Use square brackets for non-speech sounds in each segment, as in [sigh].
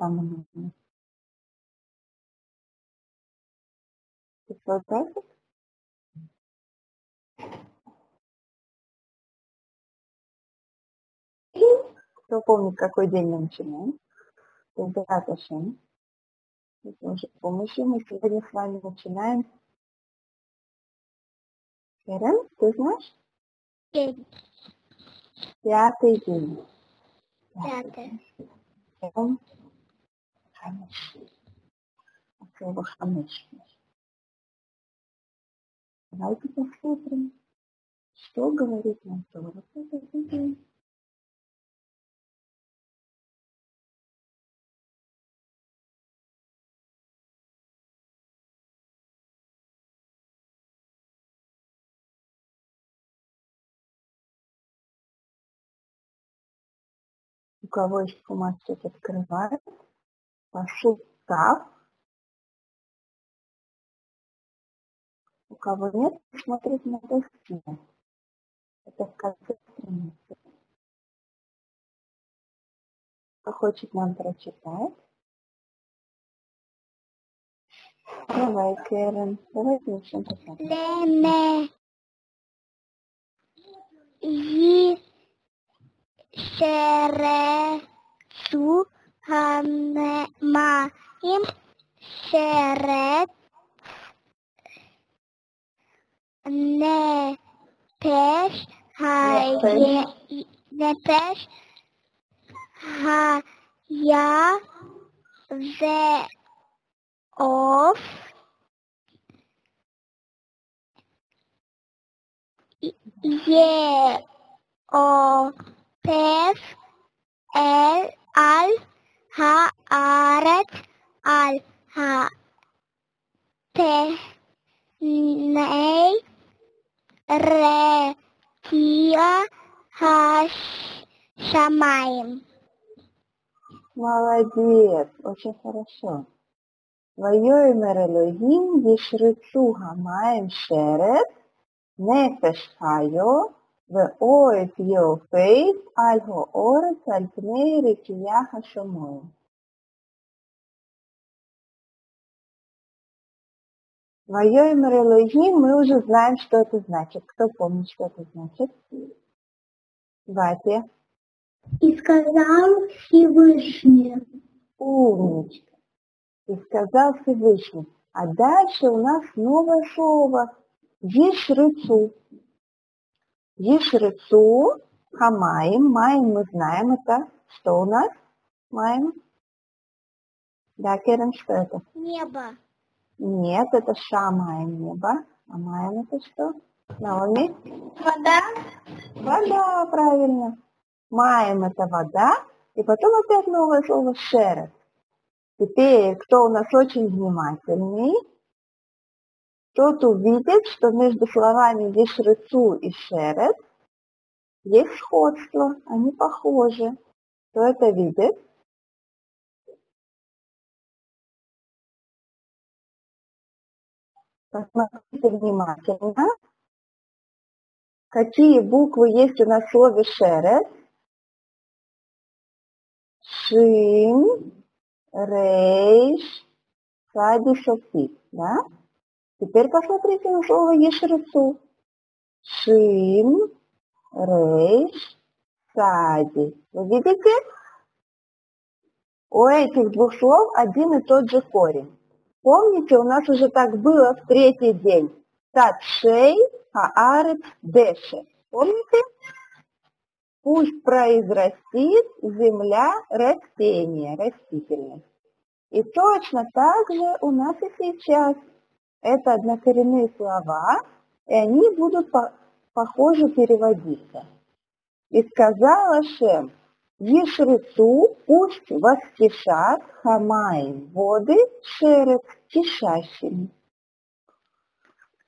Ты свой график? Кто помнит, какой день мы начинаем? Безбрат Ашем. С Божьей помощью мы сегодня с вами начинаем. Керен, ты знаешь? День. Пятый день. Пятое. Йом Хамиш. От слова Хамиш. Давайте посмотрим, что говорит нам Тора в этот день. У кого есть фумастик открывает, пошел тав. У кого нет, смотрите на доске. Это в конце страницы. Кто хочет нам прочитать? Давай, Кэрен, давай начнем читать. Леме. Ї. Шерецу. Ханемаїм. moim sercu nepeš haje, nepeš haja ve of je o pev el al haaret al haapenei ретия хашамаем. Молодец, очень хорошо. Воюемер Элогим, Вишрицу Гамаем Шерет, Нефеш Хайо, The oil your Фейс, algo ores al pnei rekiyaha shomoy. Твое имя Элоги, мы уже знаем, что это значит. Кто помнит, что это значит? Ватя. И сказал Всевышний. Умничка. И сказал Всевышний. А дальше у нас новое слово. Вишрицу. Ешрыцу, хамаем. Маем мы знаем, это что у нас? Маем. Да, Керен, что это? Небо. Нет, это шамаем небо. А маем это что? Наоми? Вода. Вода, правильно. Маем это вода. И потом опять новое слово шерет. Теперь, кто у нас очень внимательный, тот увидит, что между словами Ешрецу и Шерет есть сходство, они похожи. Кто это видит? Посмотрите внимательно. Какие буквы есть у нас в слове Шерет? Шин, ריש, צדי סופית, да? Теперь посмотрите на слово ישרצו. שין, ריש, צדי. Вы видите? У этих двух слов один и тот же корень. Помните, у нас уже так было в третий день. תדשא הארץ דשא. Помните? Пусть произрастит земля растение, растительность. И точно так же у нас и сейчас. Это однокоренные слова, и они будут по- похоже переводиться. И сказала Шем, Ешрецу, пусть воскишат хамаем, воды шерет, кишащими.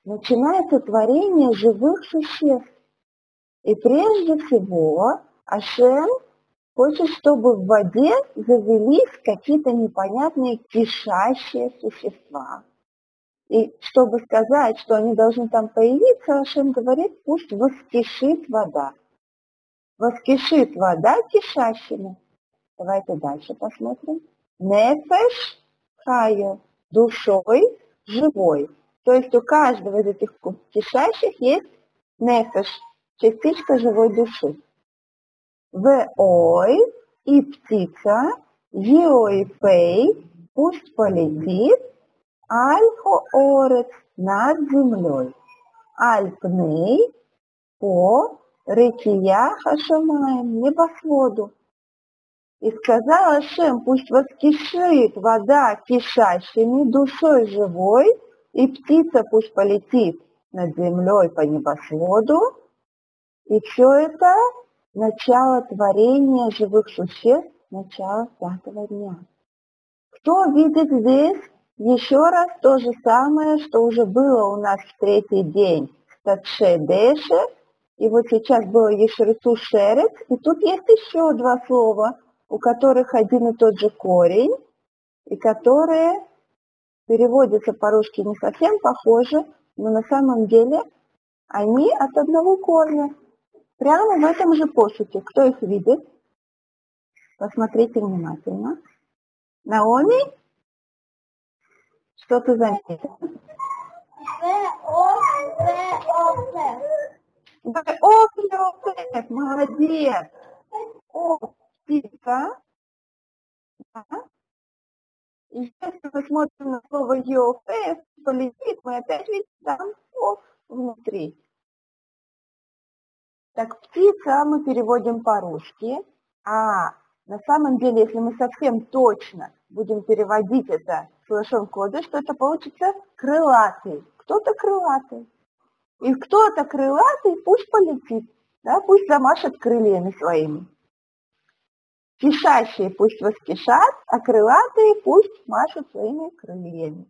Начинается творение живых существ. И прежде всего Ашем хочет, чтобы в воде завелись какие-то непонятные кишащие существа. И чтобы сказать, что они должны там появиться, Ашем говорит, пусть воскишит вода. Воскишит вода кишащими. Давайте дальше посмотрим. нефеш хаю, душой живой. То есть у каждого из этих кишащих есть нефеш, частичка живой души. В ой и птица, и пей, пусть полетит, альхо орет над землей, альпней по рекия хашамаем, небосводу. И сказал Ашем, пусть воскишит вода кишащими, душой живой, и птица пусть полетит над землей по небосводу. И все это начало творения живых существ, начало пятого дня. Кто видит здесь еще раз то же самое, что уже было у нас в третий день, Татше Деше, и вот сейчас было Ешерцу Шерец, и тут есть еще два слова, у которых один и тот же корень, и которые переводятся по-русски не совсем похожи, но на самом деле они от одного корня. Прямо в этом же посуке. Кто их видит? Посмотрите внимательно. Наоми? Что ты заметила? О, молодец. О, птица. Да? И если мы смотрим на слово ЕОФ, полетит, мы опять видим там ОФ внутри. Так, птица мы переводим по-русски, а на самом деле, если мы совсем точно будем переводить это с лошон кода, что это получится крылатый. Кто-то крылатый. И кто-то крылатый пусть полетит, да, пусть замашет крыльями своими. Кишащие пусть воскишат, а крылатые пусть машут своими крыльями.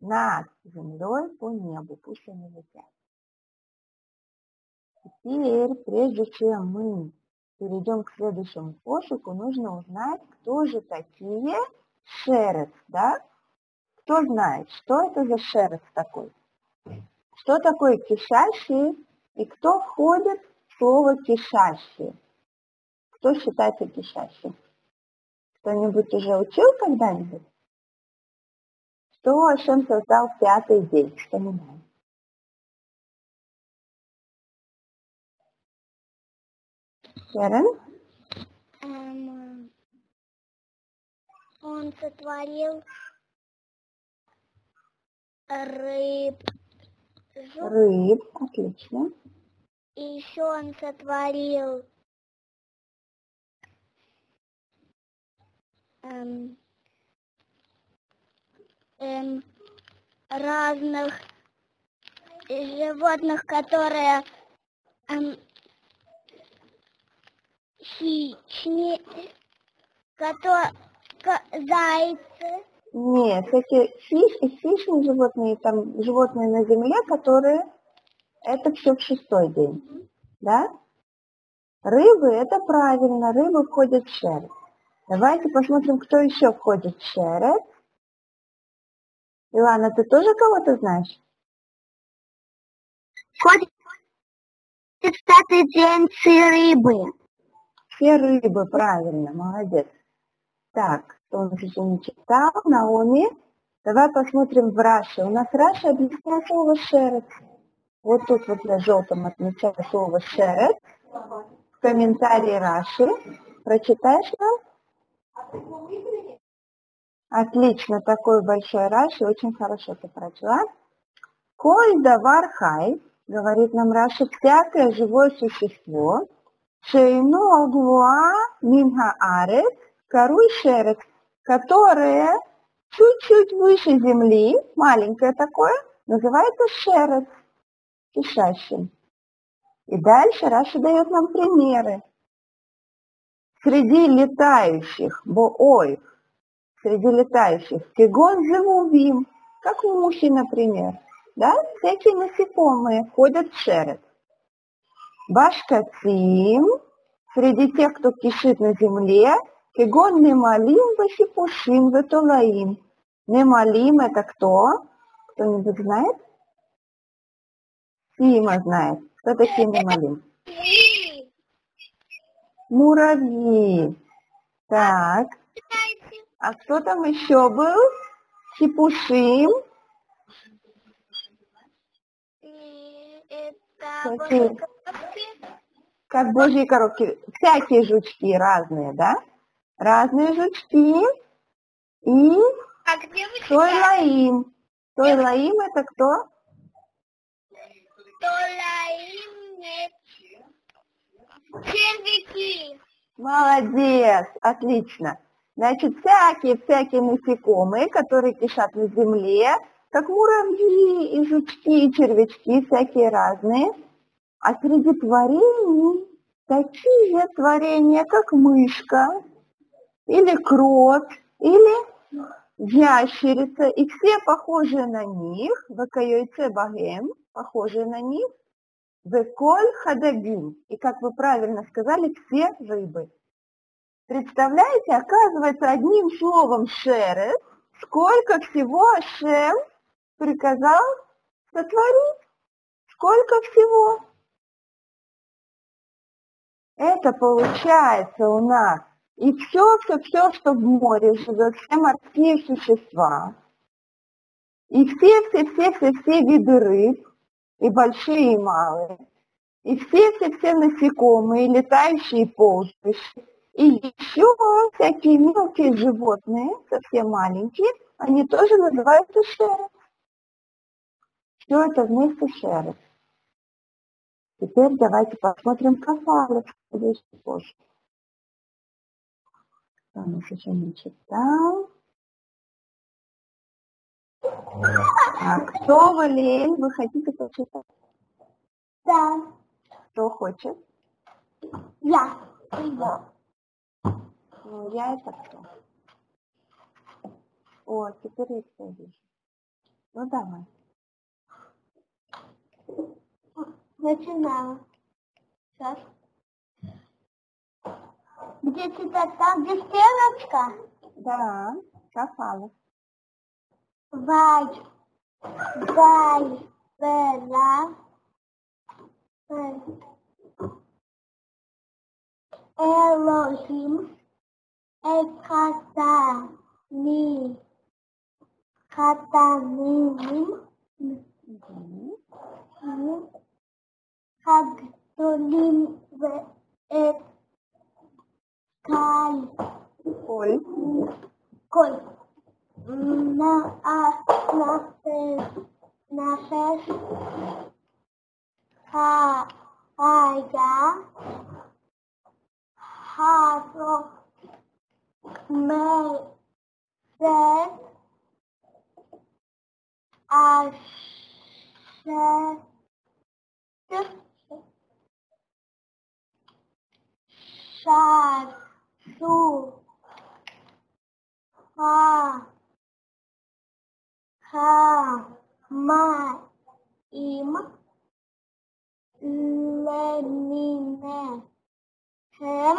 Над землей по небу, пусть они летят. Теперь, прежде чем мы перейдем к следующему пошуку, нужно узнать, кто же такие шерец, да? Кто знает, что это за шерец такой? Что такое кишащие и кто входит в слово кишащие? Кто считается кишащим? Кто-нибудь уже учил когда-нибудь? Что Ашем создал пятый день? Что знаем? Шерон? Эм, он сотворил рыб. Рыб, отлично. И еще он сотворил эм, эм, разных животных, которые эм, хищные, которые, зайцы. Нет, эти хищ, хищные животные, там животные на земле, которые, это все в шестой день, да? Рыбы, это правильно, рыбы входят в шерсть. Давайте посмотрим, кто еще входит в шерет. Илана, ты тоже кого-то знаешь? Входит в пятый день рыбы. Все рыбы, правильно, молодец. Так, у нас еще не читал, Наоми. Давай посмотрим в Раше. У нас Раша объясняет слово шерет. Вот тут вот я желтым отмечаю слово шерет. В комментарии Раши. Прочитаешь нам? Отлично, такой большой Раши, очень хорошо ты прочла. Коль давар хай, говорит нам Раши, всякое живое существо, шейну агуа минха арет, коруй шерет, которое чуть-чуть выше земли, маленькое такое, называется шерет, кишащим. И дальше Раша дает нам примеры среди летающих, боой, среди летающих, кегон зевувим, как мухи, например, да, всякие насекомые ходят в шерет. Башкацим, среди тех, кто кишит на земле, кегон немалим, басипушим, ветолаим. Немалим это кто? Кто-нибудь знает? Сима знает. Кто такие немалим? Муравьи. Так. А кто там еще был? Хипушим. И это. Как божьи коробки. Всякие жучки разные, да? Разные жучки. И А где вы Тойлаим. Тойлаим это кто? Толаим нет. Червяки. Молодец, отлично. Значит, всякие-всякие насекомые, которые кишат на земле, как муравьи, и жучки, и червячки, всякие разные. А среди творений такие творения, как мышка, или крот, или ящерица, и все похожие на них, вакайойце багем, похожие на них, веколь хадагим, и как вы правильно сказали, все рыбы. Представляете, оказывается, одним словом шерет, сколько всего Ашем приказал сотворить, сколько всего. Это получается у нас и все, все, все, что в море живет, все морские существа, и все, все, все, все, все виды рыб, и большие, и малые, и все, все, все насекомые, летающие, и ползающие, и еще всякие мелкие животные, совсем маленькие, они тоже называются шеры. Все это вместе шеры. Теперь давайте посмотрим что чуть позже. Там уж еще не читал. А кто, Валерий, вы хотите почитать? Да. Кто хочет? Я. Я. Ну, я это кто? О, теперь я все вижу. Ну, давай. Начинаем. Сейчас. Где читать? Там, где стрелочка? Да, кафалы. Вай. Вай. Вай. Элохим. Экатани. Катаним. Мгм. Хагдолим. Вэт. Кай. Коль. Коль. На а на фес на фес ха хая харо sa su, ha ha, ma im lemine hem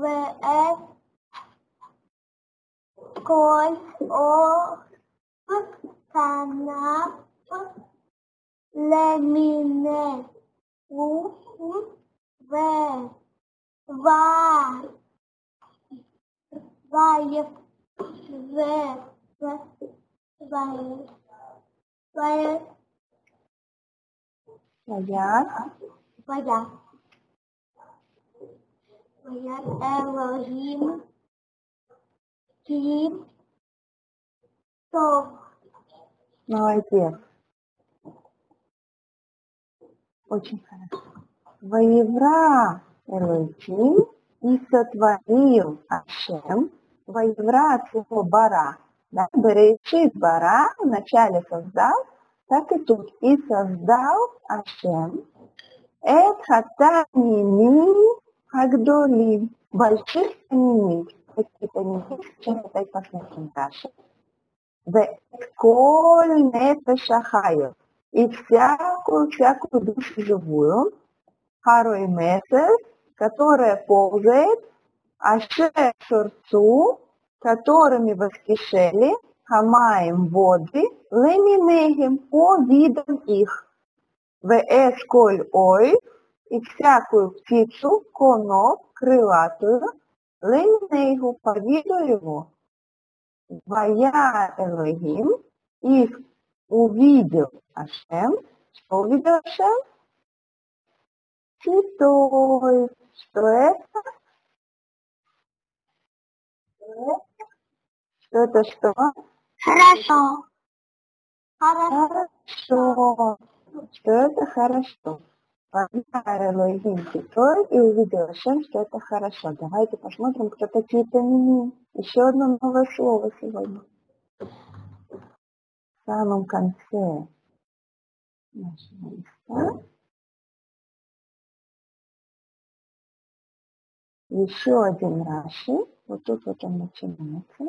vs col e, o canap lemine u ve. Ва Ваев, В, В, Ваев, Ваев, Своя. Вая. Вая, Элохим, Ким, Тов, Молодец. Очень хорошо. Воевра Элохим и сотворил Ашем. Воевра от слова бара. Да? Берешит бара вначале создал, так и тут. И создал Ашем. Эт хатаними хагдолим. Больших таними. Какие таними? Сейчас опять посмотрим дальше. Коль нефешахаю. И всякую, всякую душу живую, харой месес, которая ползает, аше шорцу, которыми воскишели, хамаем воды, леминегим, по видам их. Вэс коль ой, и всякую птицу, конов, крылатую, Лейнейгу по виду его. Вая Элогим. Их увидел Ашем. Что увидел Ашем? Святой. Что это? Что это что? Хорошо. Хорошо. Хорошо. Что это хорошо. Элогим святой и увидел Ашем, что это хорошо. Давайте посмотрим, кто такие тамини. Еще одно новое слово сегодня. В самом конце нашего листа. Еще один Раши. Вот тут вот он начинается.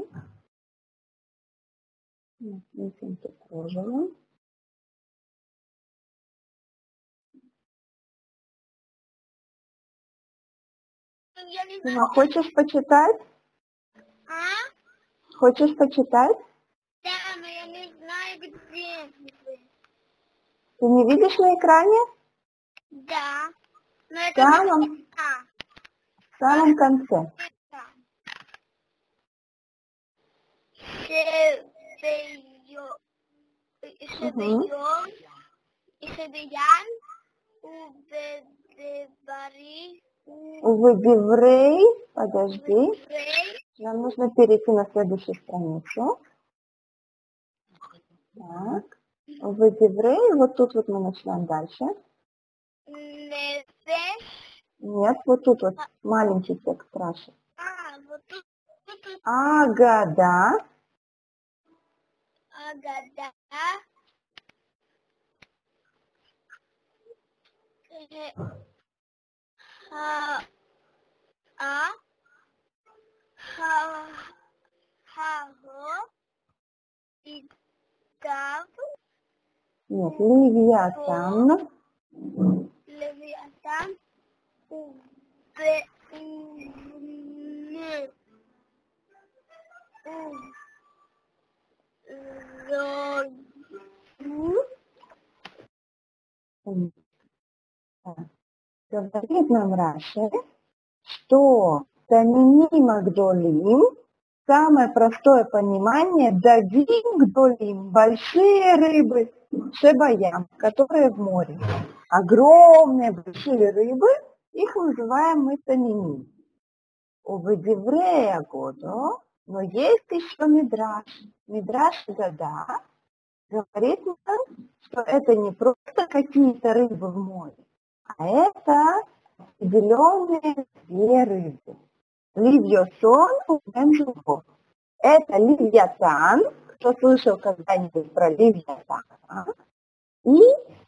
Вот, Видим тут Дима, хочешь почитать? А? Хочешь почитать? Да, но я не знаю, где. Ты не видишь на экране? Да. Но это Да, не мам. А, В самом конце. Шебейон. И Шебеян. Убедебари. Уведеврей, подожди, нам нужно перейти на следующую страницу. Так, Уведеврей, вот тут вот мы начинаем дальше. Нет, вот тут вот маленький текст Раши. А, вот тут, тут, тут Агада, Агада. Э, Ха. А. Ха. Хаго. И Дав. нет, Ливиатан, Левиатан. М, так, говорит нам Раши, что Танини Магдолим, самое простое понимание, Давим Гдолим, большие рыбы, Шебаям, которые в море. Огромные большие рыбы, их называем мы Танини. У Ведеврея году, но есть еще Мидраш. Мидраш Гада говорит нам, что это не просто какие-то рыбы в море, а это определенные две рыбы. Ливьосон у Это Ливьятан, кто слышал когда-нибудь про Ливьятана, и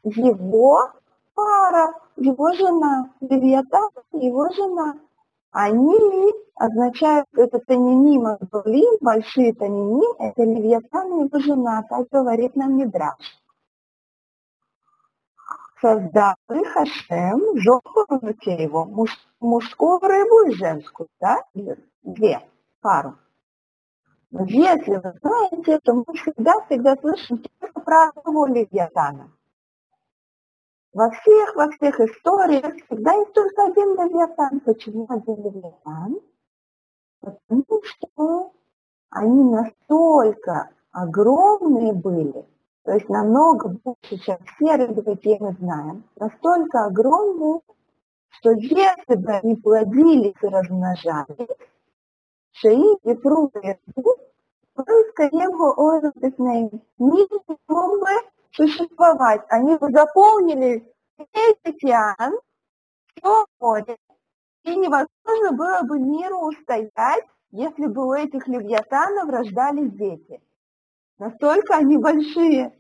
его пара, его жена, Ливьятан и его жена. Они означают, это таниним, Агдолим, большие таниним, это Левиатан и его жена, так говорит нам Мидраш. Создал их Хашем, жопу руке его, муж- мужскую рыбу и женскую, да, две, пару. Если вы знаете, то мы всегда-всегда слышим только про одного Левиатана. Во всех, во всех историях всегда есть только один Левиатан. Почему один Левиатан? Потому что они настолько огромные были, то есть намного больше, чем все рыбы, какие мы знаем, настолько огромные, что если бы они плодились и размножались, шеи и пруды только его ойрутысные не мог бы существовать. Они заполнили весь океан, все море, и невозможно было бы миру устоять, если бы у этих левиатанов рождались дети. Настолько они большие.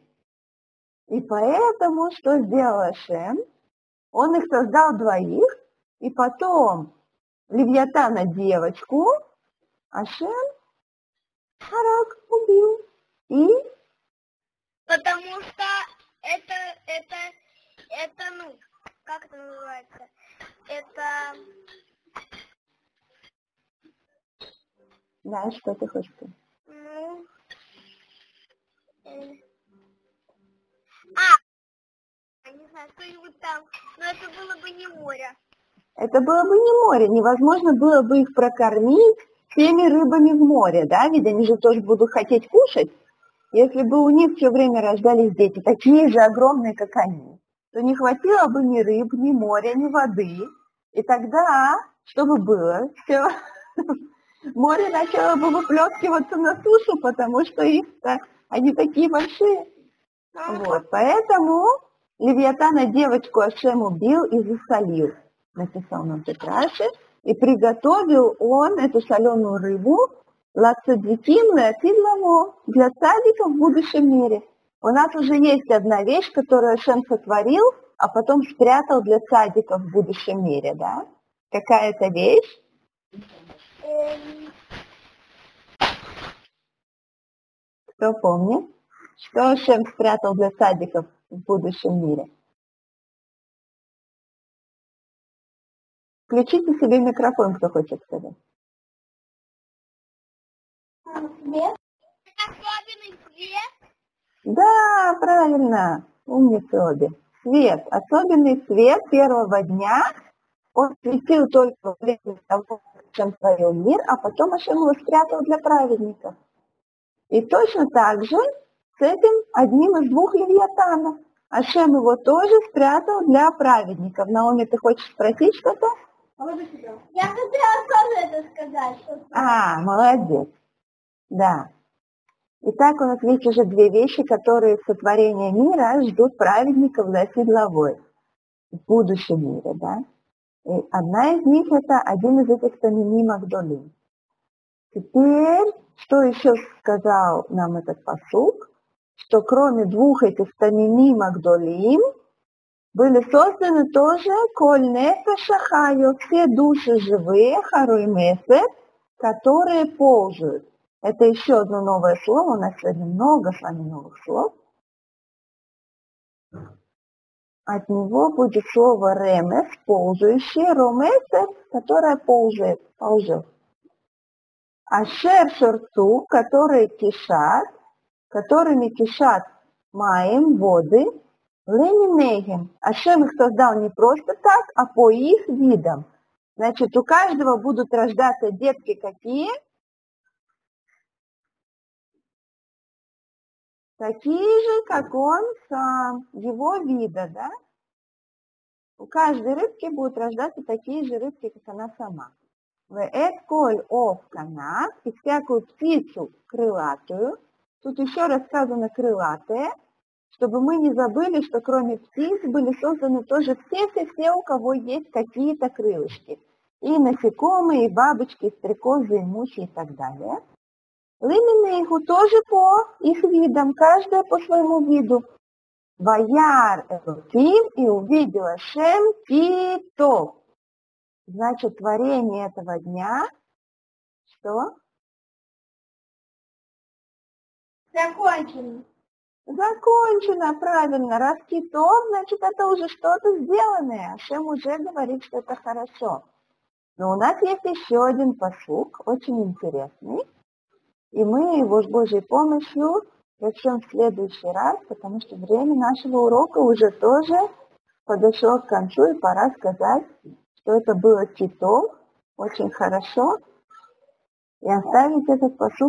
И поэтому что сделал Шем? Он их создал двоих, и потом левиатана девочку, а Шем Харак убил. И Потому что это, это, это, ну, как это называется? Это, знаешь, что ты хочешь сказать? ну, э, а, не знаю, что-нибудь там, но это было бы не море. Это было бы не море, невозможно было бы их прокормить всеми рыбами в море, да, ведь они же тоже будут хотеть кушать. Если бы у них все время рождались дети, такие же огромные, как они, то не хватило бы ни рыб, ни моря, ни воды. И тогда, что бы было? Все, [laughs] море начало бы выплескиваться на сушу, потому что их они такие большие. Вот, поэтому Левиатана девочку Ашем убил и засолил, написал нам Петраши, и приготовил он эту соленую рыбу лацадиким леатидламо для садиков в будущем мире. У нас уже есть одна вещь, которую Ашем сотворил, а потом спрятал для садиков в будущем мире, да? Какая это вещь? Кто помнит? Что Ашем спрятал для садиков в будущем мире? Включите себе микрофон, кто хочет сказать. Свет? Особенный свет? Да, правильно, умницы обе. Свет, особенный свет первого дня, он светил только время того, чем творил мир, а потом Ашем его спрятал для праведников. И точно так же с этим одним из двух левиатанов. Ашем его тоже спрятал для праведников. Наоми, ты хочешь спросить что-то? Я хотела тоже это сказать. Что а, молодец. Да. Итак, у нас есть уже две вещи, которые сотворения мира ждут праведников для седловой в будущем мире, да? И одна из них это один из этих Тамимим Агдолим. Теперь, что еще сказал нам этот посук? Что кроме двух этих Тамимим Агдолим, были созданы тоже Кольнефе Шахаю, все души живые, Харуй Месет, которые ползают. Это еще одно новое слово, у нас сегодня много с вами новых слов. От него будет слово ремес, ползающее, ромесет, которое ползает, ползет. Ашер шерцу, которые кишат, которыми кишат маем, воды, леминейхем. Ашем их создал не просто так, а по их видам. Значит, у каждого будут рождаться детки какие? Такие же, как он сам, его вида, да? У каждой рыбки будут рождаться такие же рыбки, как она сама. Вэт коль ов и всякую птицу крылатую. Тут еще рассказано крылатые, чтобы мы не забыли, что кроме птиц были созданы тоже все-все-все, у кого есть какие-то крылышки. И насекомые, и бабочки, и стрекозы, и мухи и так далее. Лименейху тоже по их видам, каждая по своему виду. Ваяр Элоким и увидела Шем Китов. Значит, творение этого дня, что? Закончено. Закончено, правильно. Раз китов, значит, это уже что-то сделанное. Шем уже говорит, что это хорошо. Но у нас есть еще один посук, очень интересный. И мы его с Божьей помощью начнем в следующий раз, потому что время нашего урока уже тоже подошло к концу, и пора сказать, что это было китов, очень хорошо, и оставить этот посук